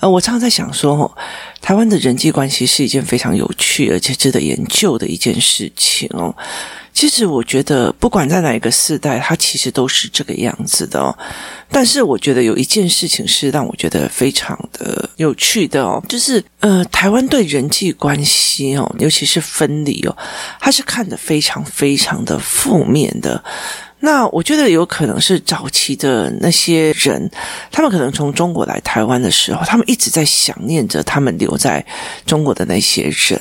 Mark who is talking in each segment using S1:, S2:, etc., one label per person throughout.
S1: 呃，我常常在想说，台湾的人际关系是一件非常有趣而且值得研究的一件事情哦。其实我觉得，不管在哪一个世代，它其实都是这个样子的哦。但是我觉得有一件事情是让我觉得非常的有趣的哦，就是呃，台湾对人际关系哦，尤其是分离哦，它是看得非常非常的负面的。那我觉得有可能是早期的那些人，他们可能从中国来台湾的时候，他们一直在想念着他们留在中国的那些人。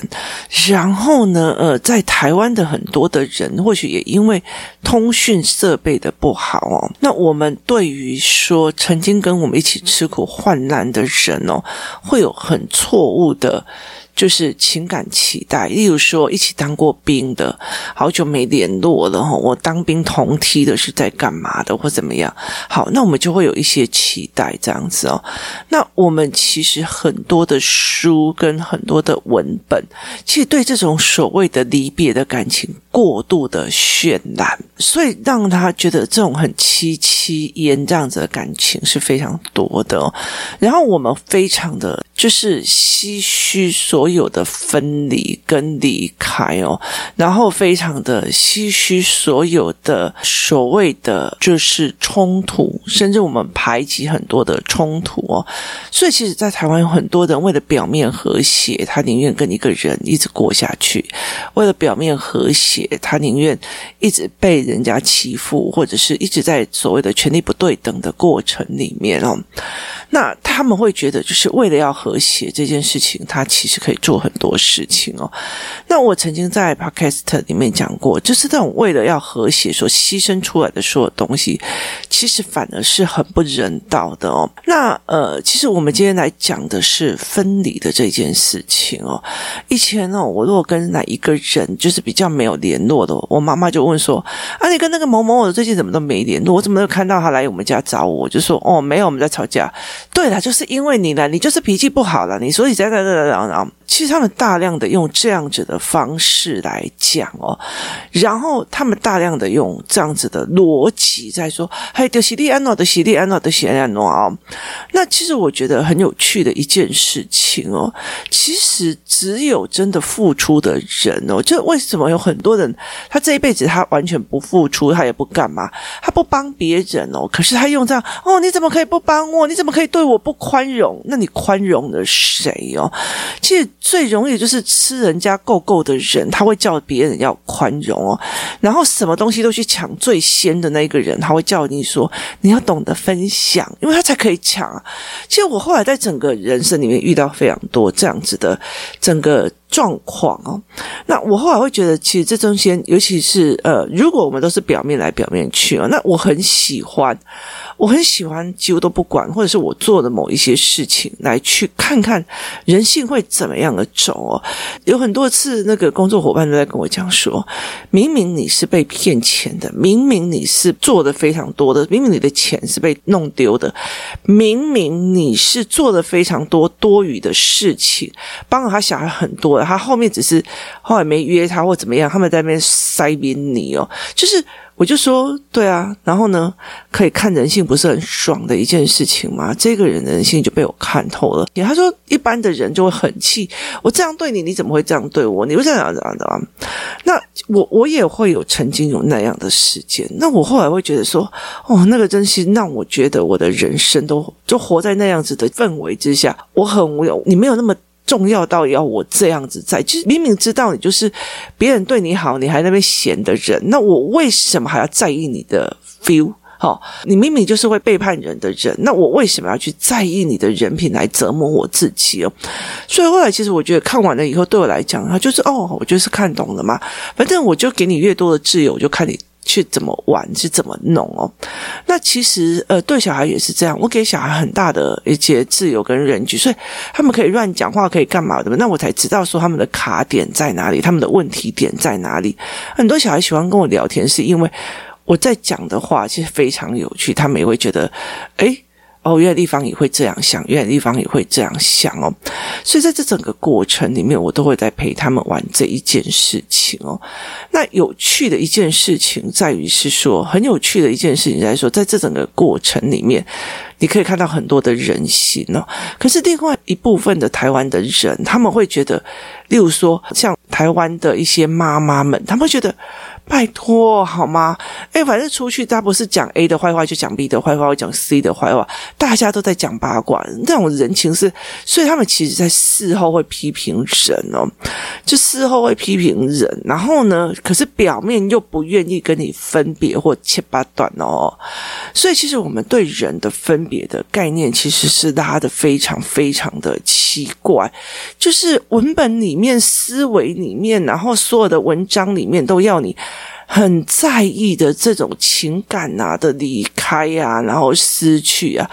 S1: 然后呢，呃，在台湾的很多的人，或许也因为通讯设备的不好哦，那我们对于说曾经跟我们一起吃苦患难的人哦，会有很错误的。就是情感期待，例如说一起当过兵的，好久没联络了哈。我当兵同梯的是在干嘛的，或怎么样？好，那我们就会有一些期待这样子哦。那我们其实很多的书跟很多的文本，其实对这种所谓的离别的感情过度的渲染，所以让他觉得这种很凄凄惨这样子的感情是非常多的。然后我们非常的就是唏嘘。所有的分离跟离开哦，然后非常的唏嘘所有的所谓的就是冲突，甚至我们排挤很多的冲突哦。所以，其实，在台湾有很多人为了表面和谐，他宁愿跟一个人一直过下去；为了表面和谐，他宁愿一直被人家欺负，或者是一直在所谓的权力不对等的过程里面哦。那他们会觉得，就是为了要和谐这件事情，他其实可以。做很多事情哦。那我曾经在 Podcast 里面讲过，就是这种为了要和谐所牺牲出来的所有东西，其实反而是很不人道的哦。那呃，其实我们今天来讲的是分离的这件事情哦。以前哦，我如果跟哪一个人就是比较没有联联络的，我妈妈就问说：“啊，你跟那个某某，某最近怎么都没联络？我怎么没有看到他来我们家找我？”我就说：“哦，没有，我们在吵架。”对了，就是因为你了，你就是脾气不好了，你所以在在在在然后。其实他们大量的用这样子的方式来讲哦，然后他们大量的用这样子的逻辑在说，嘿，的西利安诺的西利安诺的西利安诺哦。那其实我觉得很有趣的一件事情哦，其实只有真的付出的人哦，就为什么有很多人他这一辈子他完全不付出，他也不干嘛，他不帮别人哦，可是他用这样哦，你怎么可以不帮我？你怎么可以对我不宽容？那你宽容了谁哦？其实。最容易就是吃人家够够的人，他会叫别人要宽容哦。然后什么东西都去抢最先的那个人，他会叫你说你要懂得分享，因为他才可以抢。其实我后来在整个人生里面遇到非常多这样子的整个状况哦。那我后来会觉得，其实这中间，尤其是呃，如果我们都是表面来表面去哦，那我很喜欢。我很喜欢，几乎都不管，或者是我做的某一些事情，来去看看人性会怎么样的走哦。有很多次，那个工作伙伴都在跟我讲说，明明你是被骗钱的，明明你是做的非常多的，明明你的钱是被弄丢的，明明你是做的非常多多余的事情，帮了他小孩很多，他后面只是后来没约他或怎么样，他们在那边塞宾你哦，就是。我就说，对啊，然后呢，可以看人性不是很爽的一件事情吗？这个人的人性就被我看透了。他说，一般的人就会很气，我这样对你，你怎么会这样对我？你会这样这样的吗？那我我也会有曾经有那样的时间。那我后来会觉得说，哦，那个真心让我觉得我的人生都就活在那样子的氛围之下，我很无聊，你没有那么。重要到要我这样子在，其实明明知道你就是别人对你好，你还在那边闲的人，那我为什么还要在意你的 feel？好，你明明就是会背叛人的人，那我为什么要去在意你的人品来折磨我自己哦？所以后来其实我觉得看完了以后，对我来讲，他就是哦，我就是看懂了嘛。反正我就给你越多的自由，我就看你。去怎么玩，是怎么弄哦。那其实呃，对小孩也是这样，我给小孩很大的一些自由跟人权，所以他们可以乱讲话，可以干嘛的？那我才知道说他们的卡点在哪里，他们的问题点在哪里。很多小孩喜欢跟我聊天，是因为我在讲的话其实非常有趣，他们也会觉得，诶。哦，原来地方也会这样想，原来地方也会这样想哦，所以在这整个过程里面，我都会在陪他们玩这一件事情哦。那有趣的一件事情在于是说，很有趣的一件事情在说，在这整个过程里面，你可以看到很多的人性哦。可是另外一部分的台湾的人，他们会觉得，例如说像台湾的一些妈妈们，他们会觉得。拜托，好吗？诶，反正出去，他不是讲 A 的坏话，就讲 B 的坏话，讲 C 的坏话，大家都在讲八卦，这种人情是，所以他们其实在事后会批评人哦，就事后会批评人，然后呢，可是表面又不愿意跟你分别或切八段哦，所以其实我们对人的分别的概念其实是拉得非常非常的奇怪，就是文本里面、思维里面，然后所有的文章里面都要你。很在意的这种情感啊的离开啊，然后失去啊，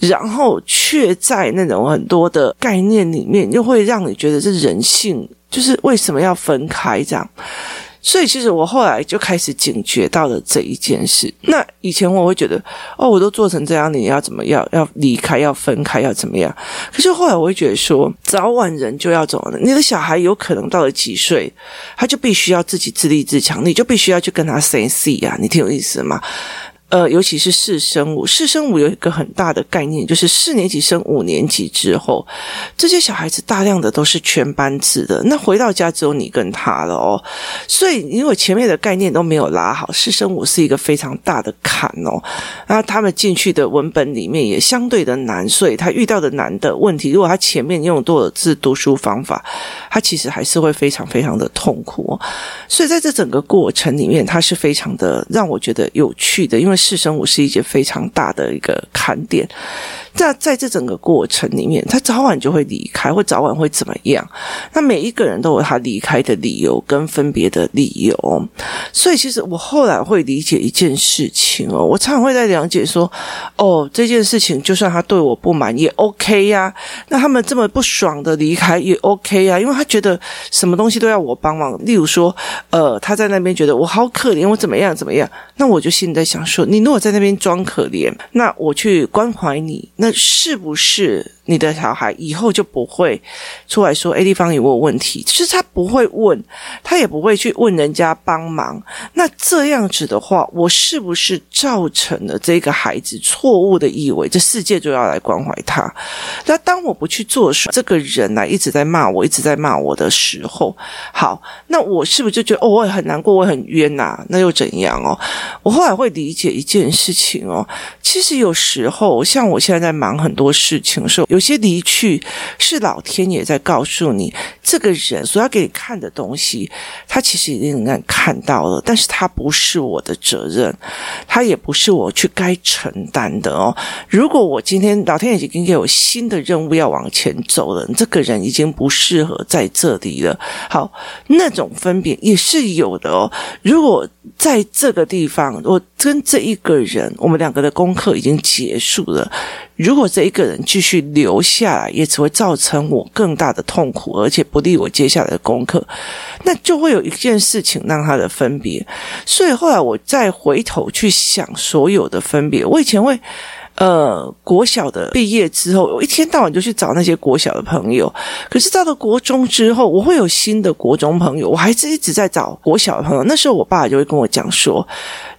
S1: 然后却在那种很多的概念里面，又会让你觉得这人性就是为什么要分开这样。所以，其实我后来就开始警觉到了这一件事。那以前我会觉得，哦，我都做成这样，你要怎么样？要离开，要分开，要怎么样？可是后来我会觉得说，早晚人就要走了。你的小孩有可能到了几岁，他就必须要自己自立自强，你就必须要去跟他 say see 呀，你听有意思吗？呃，尤其是四升五，四升五有一个很大的概念，就是四年级升五年级之后，这些小孩子大量的都是全班制的，那回到家只有你跟他了哦。所以，因为前面的概念都没有拉好，四升五是一个非常大的坎哦。那他们进去的文本里面也相对的难，所以他遇到的难的问题，如果他前面用多了字读书方法，他其实还是会非常非常的痛苦哦。所以在这整个过程里面，他是非常的让我觉得有趣的，因为。四升五是一件非常大的一个看点，在在这整个过程里面，他早晚就会离开，或早晚会怎么样？那每一个人都有他离开的理由跟分别的理由，所以其实我后来会理解一件事情哦，我常常会在了解说，哦，这件事情就算他对我不满也 OK 呀，那他们这么不爽的离开也 OK 呀，因为他觉得什么东西都要我帮忙，例如说，呃，他在那边觉得我好可怜，我怎么样怎么样，那我就心里在想说。你你如果在那边装可怜，那我去关怀你，那是不是你的小孩以后就不会出来说 A 地方有没有问题？其实他不会问，他也不会去问人家帮忙。那这样子的话，我是不是造成了这个孩子错误的以为这世界就要来关怀他？那当我不去做时，这个人来一直在骂我，一直在骂我的时候，好，那我是不是就觉得哦，我也很难过，我也很冤呐、那又怎样哦？我后来会理解一件事情哦，其实有时候像我现在在忙很多事情的时候，有些离去是老天爷在告诉你，这个人所要给你看的东西，他其实已经能看到了，但是他不是我的责任，他也不是我去该承担的哦。如果我今天老天已经给我新的任务要往前走了，这个人已经不适合在这里了。好，那种分别也是有的哦。如果在这个地方，我跟这一个人，我们两个的功课已经结束了。如果这一个人继续留下来，也只会造成我更大的痛苦，而且不利我接下来的功课。那就会有一件事情让他的分别。所以后来我再回头去想所有的分别，我以前会。呃，国小的毕业之后，我一天到晚就去找那些国小的朋友。可是到了国中之后，我会有新的国中朋友，我还是一直在找国小的朋友。那时候，我爸就会跟我讲说：“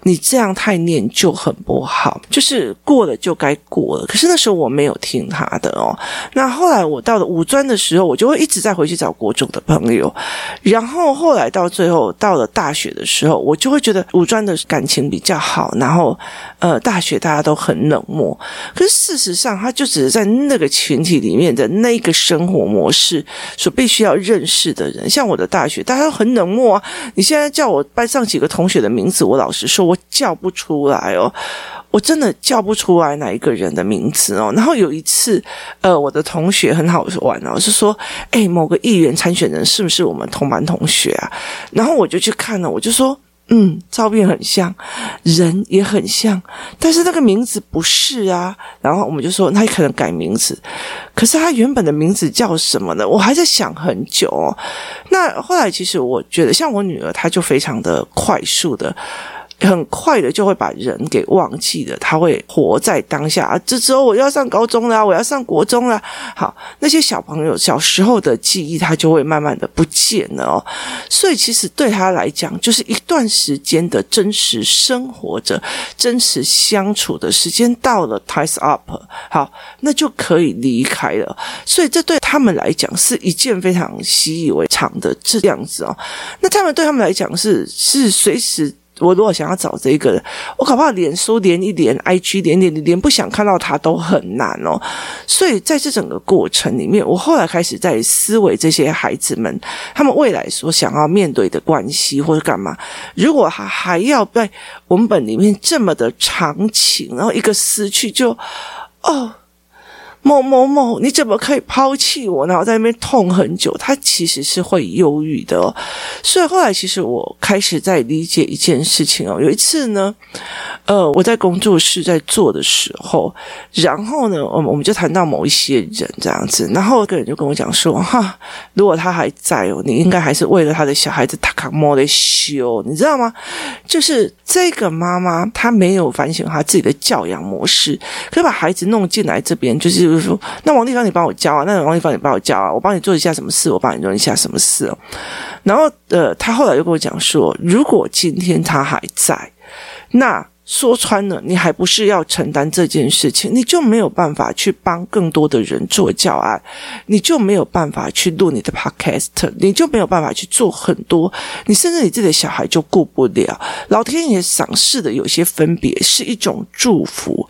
S1: 你这样太念旧很不好，就是过了就该过了。”可是那时候我没有听他的哦。那后来我到了五专的时候，我就会一直在回去找国中的朋友。然后后来到最后到了大学的时候，我就会觉得五专的感情比较好。然后呃，大学大家都很冷漠。可是事实上，他就只是在那个群体里面的那个生活模式所必须要认识的人。像我的大学，大家都很冷漠啊。你现在叫我班上几个同学的名字，我老实说，我叫不出来哦。我真的叫不出来哪一个人的名字哦。然后有一次，呃，我的同学很好玩哦，是说，诶，某个议员参选人是不是我们同班同学啊？然后我就去看了，我就说。嗯，照片很像，人也很像，但是那个名字不是啊。然后我们就说，那可能改名字。可是他原本的名字叫什么呢？我还在想很久哦。那后来其实我觉得，像我女儿，她就非常的快速的。很快的就会把人给忘记了，他会活在当下啊！这时候我要上高中了，我要上国中了。好，那些小朋友小时候的记忆，他就会慢慢的不见了哦。所以其实对他来讲，就是一段时间的真实生活着、真实相处的时间到了，ties up，好，那就可以离开了。所以这对他们来讲是一件非常习以为常的这样子哦。那他们对他们来讲是是随时。我如果想要找这个人，我搞不好脸书连一连，IG 连连连不想看到他都很难哦。所以在这整个过程里面，我后来开始在思维这些孩子们，他们未来所想要面对的关系或者干嘛，如果他还要在文本里面这么的长情，然后一个失去就哦。某某某，你怎么可以抛弃我？然后在那边痛很久，他其实是会忧郁的。所以后来，其实我开始在理解一件事情哦。有一次呢，呃，我在工作室在做的时候，然后呢，我们我们就谈到某一些人这样子，然后一个人就跟我讲说：“哈，如果他还在哦，你应该还是为了他的小孩子，他卡莫的修，你知道吗？就是这个妈妈，她没有反省她自己的教养模式，可以把孩子弄进来这边，就是。”就说，那王丽芳，你帮我教啊？那王丽芳，你帮我教啊？我帮你做一下什么事？我帮你做一下什么事？然后，呃，他后来又跟我讲说，如果今天他还在，那说穿了，你还不是要承担这件事情？你就没有办法去帮更多的人做教案，你就没有办法去录你的 podcast，你就没有办法去做很多，你甚至你自己的小孩就顾不了。老天爷赏赐的有些分别是一种祝福。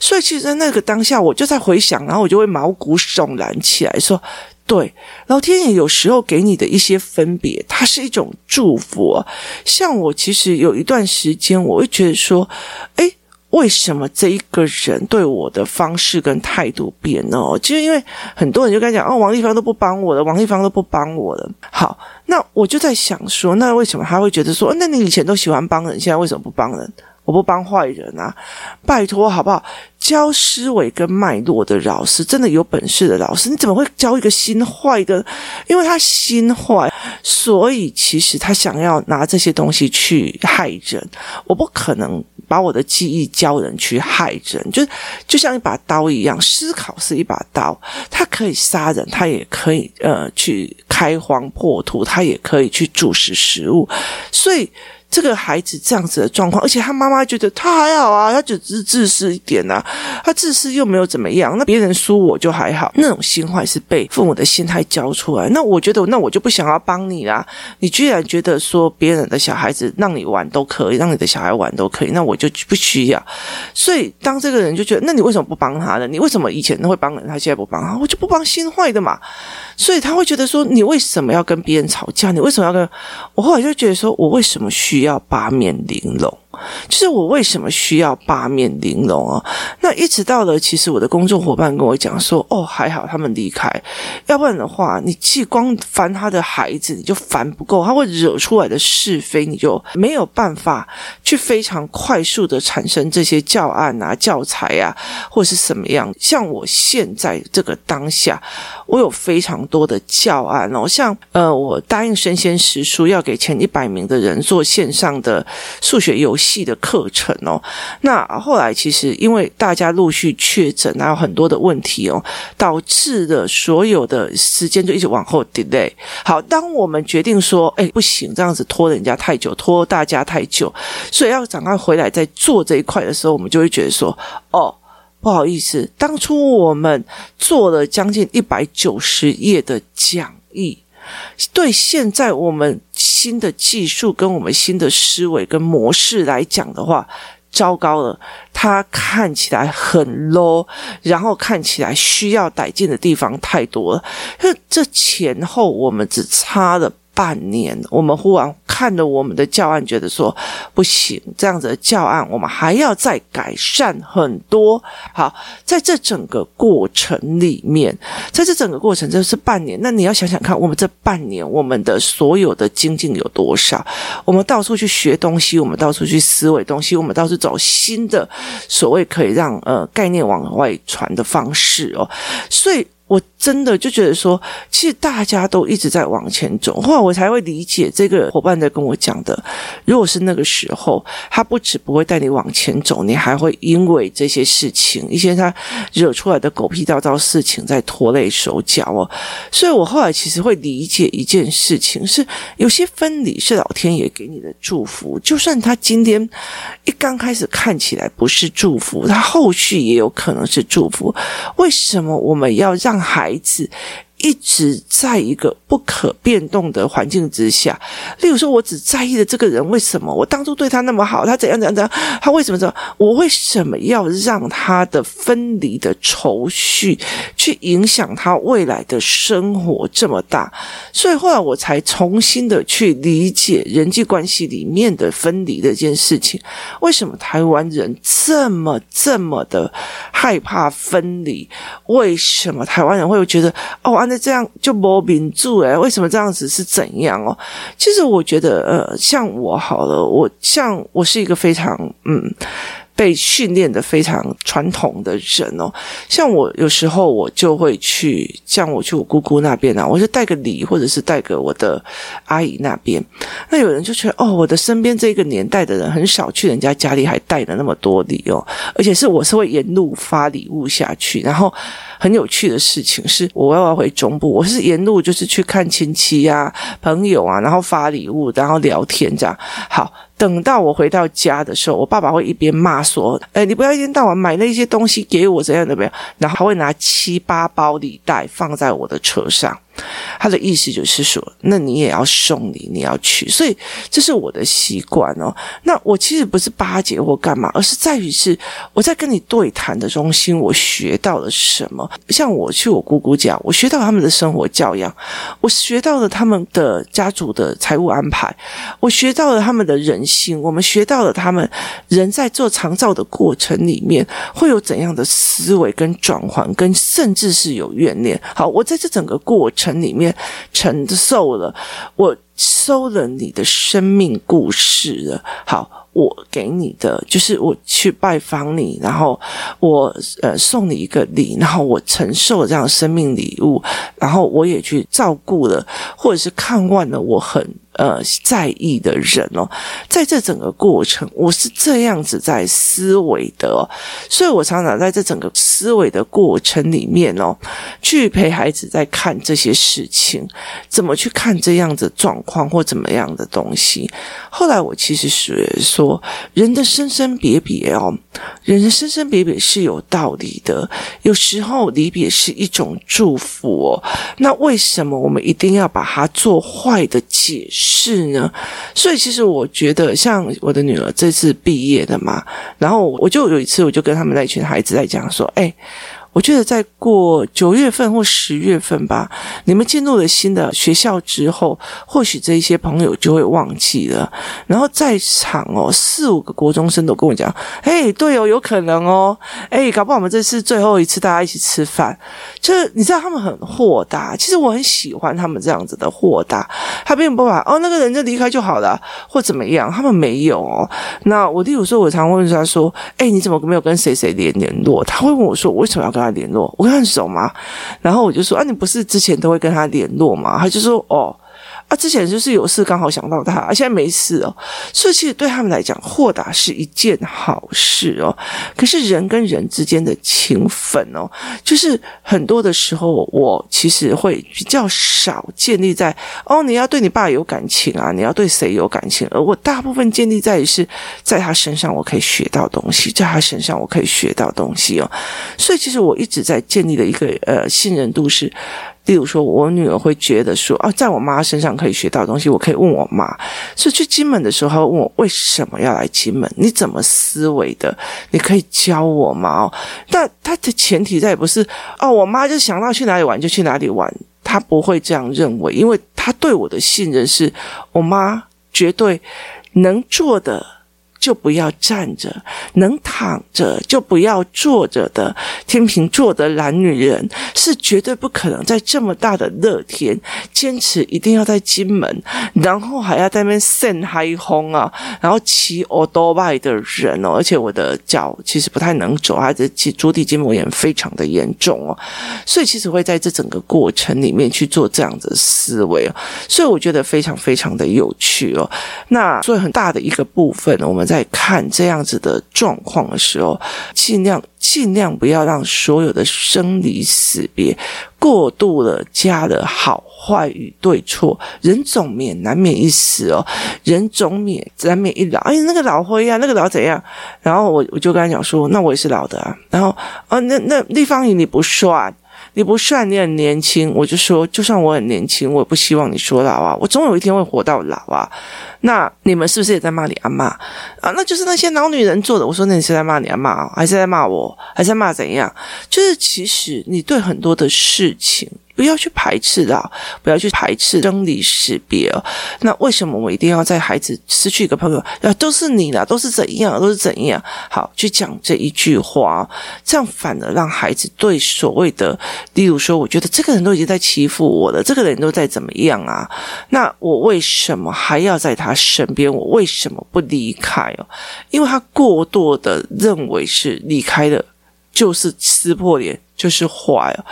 S1: 所以，其实，在那个当下，我就在回想，然后我就会毛骨悚然起来，说：“对，老天爷有时候给你的一些分别，它是一种祝福。像我，其实有一段时间，我会觉得说，诶，为什么这一个人对我的方式跟态度变了？其实，因为很多人就跟他讲，哦，王丽芳都不帮我了，王丽芳都不帮我了。好，那我就在想说，那为什么他会觉得说，那你以前都喜欢帮人，现在为什么不帮人？”我不帮坏人啊，拜托好不好？教思维跟脉络的老师，真的有本事的老师，你怎么会教一个心坏的？因为他心坏，所以其实他想要拿这些东西去害人。我不可能把我的记忆教人去害人，就就像一把刀一样，思考是一把刀，它可以杀人，它也可以呃去开荒破土，它也可以去注食食物，所以。这个孩子这样子的状况，而且他妈妈觉得他还好啊，他只是自私一点啊，他自私又没有怎么样，那别人输我就还好，那种心坏是被父母的心态教出来。那我觉得，那我就不想要帮你啦。你居然觉得说别人的小孩子让你玩都可以，让你的小孩玩都可以，那我就不需要。所以当这个人就觉得，那你为什么不帮他呢？你为什么以前会帮人，他现在不帮他？我就不帮心坏的嘛。所以他会觉得说，你为什么要跟别人吵架？你为什么要跟……我后来就觉得说，我为什么需要八面玲珑？就是我为什么需要八面玲珑哦？那一直到了，其实我的工作伙伴跟我讲说：“哦，还好他们离开，要不然的话，你既光烦他的孩子，你就烦不够，他会惹出来的是非，你就没有办法去非常快速的产生这些教案啊、教材啊，或是什么样。像我现在这个当下，我有非常多的教案哦，像呃，我答应生鲜时书要给前一百名的人做线上的数学游戏。系的课程哦，那后来其实因为大家陆续确诊，还有很多的问题哦，导致的所有的时间就一直往后 delay。好，当我们决定说，哎，不行，这样子拖人家太久，拖大家太久，所以要赶快回来再做这一块的时候，我们就会觉得说，哦，不好意思，当初我们做了将近一百九十页的讲义。对现在我们新的技术跟我们新的思维跟模式来讲的话，糟糕了，它看起来很 low，然后看起来需要改进的地方太多了。这前后我们只差了半年，我们忽然看了我们的教案，觉得说不行，这样子的教案我们还要再改善很多。好，在这整个过程里面，在这整个过程就是半年，那你要想想看，我们这半年我们的所有的精进有多少？我们到处去学东西，我们到处去思维东西，我们到处找新的所谓可以让呃概念往外传的方式哦，所以。我真的就觉得说，其实大家都一直在往前走，后来我才会理解这个伙伴在跟我讲的。如果是那个时候，他不止不会带你往前走，你还会因为这些事情，一些他惹出来的狗屁倒灶事情在拖累手脚哦。所以我后来其实会理解一件事情，是有些分离是老天爷给你的祝福，就算他今天一刚开始看起来不是祝福，他后续也有可能是祝福。为什么我们要让孩子。一直在一个不可变动的环境之下，例如说，我只在意的这个人，为什么我当初对他那么好，他怎样怎样怎样，他为什么这样？我为什么要让他的分离的愁绪去影响他未来的生活这么大？所以后来我才重新的去理解人际关系里面的分离的一件事情。为什么台湾人这么这么的害怕分离？为什么台湾人会觉得哦？那这样就没民主诶，为什么这样子是怎样哦？其实我觉得，呃，像我好了，我像我是一个非常嗯。被训练的非常传统的人哦，像我有时候我就会去，像我去我姑姑那边啊，我就带个礼，或者是带个我的阿姨那边。那有人就觉得哦，我的身边这个年代的人很少去人家家里还带了那么多礼哦，而且是我是会沿路发礼物下去。然后很有趣的事情是，我要回中部，我是沿路就是去看亲戚呀、朋友啊，然后发礼物，然后聊天这样。好。等到我回到家的时候，我爸爸会一边骂说：“哎，你不要一天到晚买那些东西给我，怎样怎么样？”然后他会拿七八包礼袋放在我的车上。他的意思就是说，那你也要送礼，你要去，所以这是我的习惯哦。那我其实不是巴结或干嘛，而是在于是我在跟你对谈的中心，我学到了什么。像我去我姑姑家，我学到他们的生活教养，我学到了他们的家族的财务安排，我学到了他们的人性，我们学到了他们人在做长照的过程里面会有怎样的思维跟转换，跟甚至是有怨念。好，我在这整个过程。里面承受了，我收了你的生命故事了。好，我给你的就是我去拜访你，然后我呃送你一个礼，然后我承受了这样生命礼物，然后我也去照顾了，或者是看望了我很。呃，在意的人哦，在这整个过程，我是这样子在思维的哦，所以我常常在这整个思维的过程里面哦，去陪孩子在看这些事情，怎么去看这样子状况或怎么样的东西。后来我其实是说，人的生生别别哦，人的生生别别是有道理的，有时候离别是一种祝福哦。那为什么我们一定要把它做坏的解释？是呢，所以其实我觉得，像我的女儿这次毕业的嘛，然后我就有一次，我就跟他们那群孩子在讲说，哎。我觉得再过九月份或十月份吧，你们进入了新的学校之后，或许这一些朋友就会忘记了。然后在场哦，四五个国中生都跟我讲：“哎，对哦，有可能哦，哎，搞不好我们这是最后一次大家一起吃饭。”就是你知道他们很豁达，其实我很喜欢他们这样子的豁达。他并不把哦，那个人就离开就好了，或怎么样，他们没有哦。那我例如说，我常问他说：“哎，你怎么没有跟谁谁联联络？”他会问我说：“我为什么要跟跟他？”联络，我跟他很熟吗？然后我就说啊，你不是之前都会跟他联络吗？他就说哦。啊，之前就是有事刚好想到他，啊，现在没事哦，所以其实对他们来讲，豁达是一件好事哦。可是人跟人之间的情分哦，就是很多的时候，我其实会比较少建立在哦，你要对你爸有感情啊，你要对谁有感情，而我大部分建立在于是在他身上我可以学到东西，在他身上我可以学到东西哦。所以其实我一直在建立的一个呃信任度是。例如说，我女儿会觉得说，啊，在我妈身上可以学到东西，我可以问我妈。所以去金门的时候，问我为什么要来金门？你怎么思维的？你可以教我吗？哦，但她的前提在也不是哦，我妈就想到去哪里玩就去哪里玩。她不会这样认为，因为她对我的信任是我妈绝对能做的。就不要站着，能躺着就不要坐着的。天秤座的懒女人是绝对不可能在这么大的热天坚持一定要在金门，然后还要在那边晒海风啊，然后骑欧多拜的人哦。而且我的脚其实不太能走，还是足底筋膜炎非常的严重哦。所以其实会在这整个过程里面去做这样的思维哦。所以我觉得非常非常的有趣哦。那所以很大的一个部分，我们。在看这样子的状况的时候，尽量尽量不要让所有的生离死别过度的加了好坏与对错。人总免难免一死哦，人总免难免一老。哎，那个老灰啊，那个老怎样？然后我我就跟他讲说，那我也是老的啊。然后啊，那那立方仪你不算，你不算，你很年轻。我就说，就算我很年轻，我也不希望你说老啊。我总有一天会活到老啊。那你们是不是也在骂你阿嬷啊？那就是那些老女人做的。我说，那你是在骂你阿嬷，还是在骂我，还是在骂怎样？就是其实你对很多的事情。不要去排斥啦，不要去排斥生离死别哦。那为什么我一定要在孩子失去一个朋友？啊，都是你啦，都是怎样，都是怎样？好，去讲这一句话，这样反而让孩子对所谓的，例如说，我觉得这个人都已经在欺负我了，这个人都在怎么样啊？那我为什么还要在他身边？我为什么不离开哦？因为他过多的认为是离开了就是撕破脸，就是坏哦。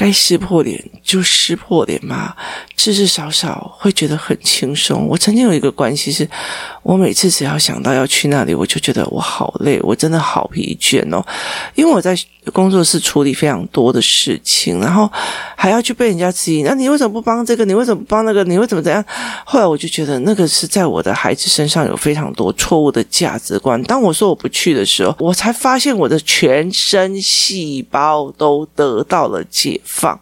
S1: 该撕破脸就撕破脸嘛，至至少少会觉得很轻松。我曾经有一个关系是，我每次只要想到要去那里，我就觉得我好累，我真的好疲倦哦，因为我在工作室处理非常多的事情，然后还要去被人家质疑，那你为什么不帮这个？你为什么不帮那个？你为什么怎样？后来我就觉得那个是在我的孩子身上有非常多错误的价值观。当我说我不去的时候，我才发现我的全身细胞都得到了解放，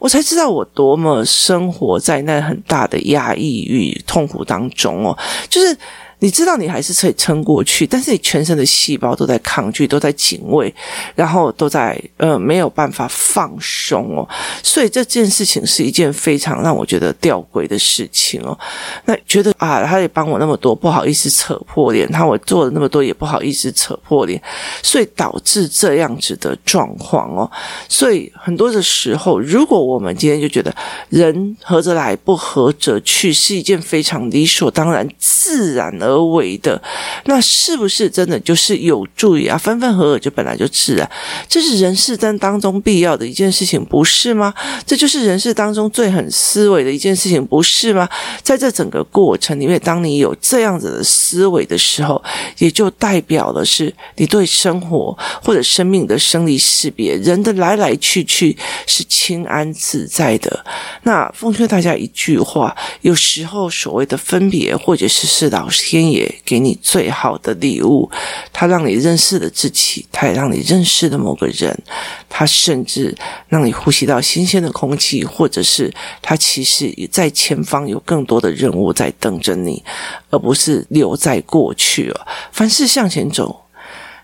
S1: 我才知道我多么生活在那很大的压抑与痛苦当中哦，就是。你知道你还是可以撑过去，但是你全身的细胞都在抗拒，都在警卫，然后都在呃没有办法放松哦。所以这件事情是一件非常让我觉得吊诡的事情哦。那觉得啊，他也帮我那么多，不好意思扯破脸；他我做了那么多，也不好意思扯破脸，所以导致这样子的状况哦。所以很多的时候，如果我们今天就觉得人合则来，不合则去，是一件非常理所当然、自然的。而为的，那是不是真的就是有助于啊？分分合合就本来就自然，这是人世间当中必要的一件事情，不是吗？这就是人世当中最很思维的一件事情，不是吗？在这整个过程里面，当你有这样子的思维的时候，也就代表的是你对生活或者生命的生离死别、人的来来去去是清安自在的。那奉劝大家一句话：有时候所谓的分别，或者是是老天。也给你最好的礼物，他让你认识了自己，他也让你认识了某个人，他甚至让你呼吸到新鲜的空气，或者是他其实也在前方有更多的任务在等着你，而不是留在过去了。凡事向前走，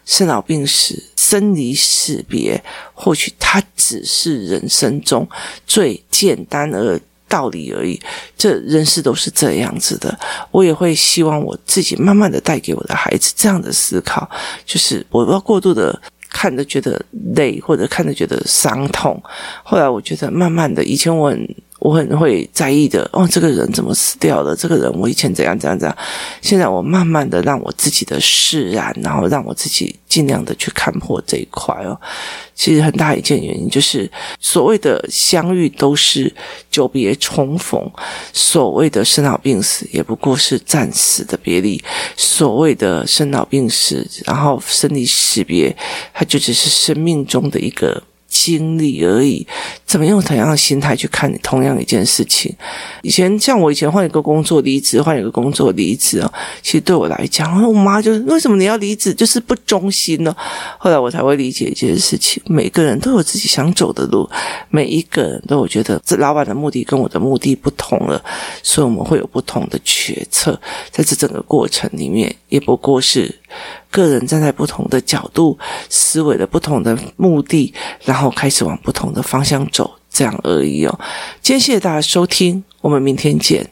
S1: 生老病死、生离死别，或许它只是人生中最简单而。道理而已，这人事都是这样子的。我也会希望我自己慢慢的带给我的孩子这样的思考，就是我不要过度的看着觉得累，或者看着觉得伤痛。后来我觉得慢慢的，以前我很。我很会在意的哦，这个人怎么死掉了？这个人我以前怎样怎样怎样？现在我慢慢的让我自己的释然，然后让我自己尽量的去看破这一块哦。其实很大一件原因就是，所谓的相遇都是久别重逢，所谓的生老病死也不过是暂时的别离。所谓的生老病死，然后生离死别，它就只是生命中的一个。经历而已，怎么用同样的心态去看你同样一件事情？以前像我以前换一个工作离职，换一个工作离职啊，其实对我来讲，我妈就是为什么你要离职，就是不忠心呢？后来我才会理解一件事情：每个人都有自己想走的路，每一个人都有觉得这老板的目的跟我的目的不同了，所以我们会有不同的决策。在这整个过程里面，也不过是。个人站在不同的角度，思维的不同的目的，然后开始往不同的方向走，这样而已哦。今天谢谢大家收听。我们明天见。